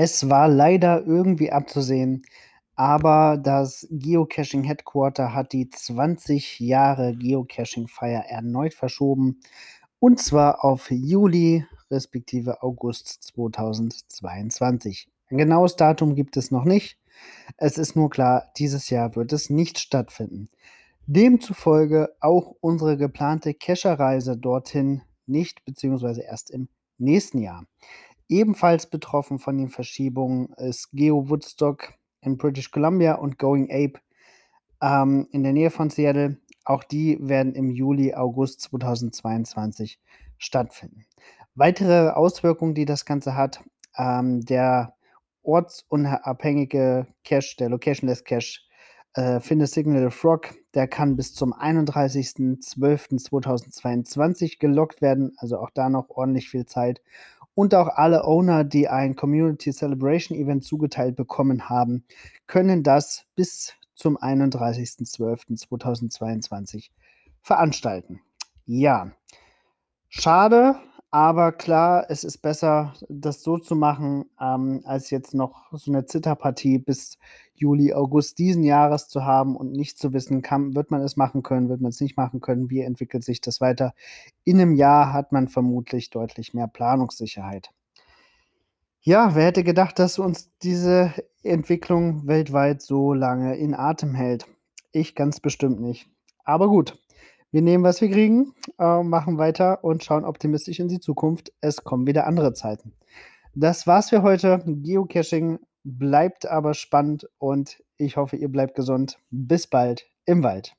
Es war leider irgendwie abzusehen, aber das Geocaching Headquarter hat die 20 Jahre Geocaching-Feier erneut verschoben und zwar auf Juli respektive August 2022. Ein genaues Datum gibt es noch nicht. Es ist nur klar, dieses Jahr wird es nicht stattfinden. Demzufolge auch unsere geplante Kescherreise dorthin nicht, beziehungsweise erst im nächsten Jahr. Ebenfalls betroffen von den Verschiebungen ist Geo Woodstock in British Columbia und Going Ape ähm, in der Nähe von Seattle. Auch die werden im Juli, August 2022 stattfinden. Weitere Auswirkungen, die das Ganze hat, ähm, der ortsunabhängige Cache, der Locationless Cache, äh, Finde Signal Frog, der kann bis zum 31.12.2022 gelockt werden, also auch da noch ordentlich viel Zeit. Und auch alle Owner, die ein Community Celebration Event zugeteilt bekommen haben, können das bis zum 31.12.2022 veranstalten. Ja, schade, aber klar, es ist besser, das so zu machen, ähm, als jetzt noch so eine Zitterpartie bis Juli, August diesen Jahres zu haben und nicht zu wissen, kann, wird man es machen können, wird man es nicht machen können, wie entwickelt sich das weiter. In einem Jahr hat man vermutlich deutlich mehr Planungssicherheit. Ja, wer hätte gedacht, dass uns diese Entwicklung weltweit so lange in Atem hält? Ich ganz bestimmt nicht. Aber gut, wir nehmen, was wir kriegen, äh, machen weiter und schauen optimistisch in die Zukunft. Es kommen wieder andere Zeiten. Das war's für heute. Geocaching bleibt aber spannend und ich hoffe, ihr bleibt gesund. Bis bald im Wald.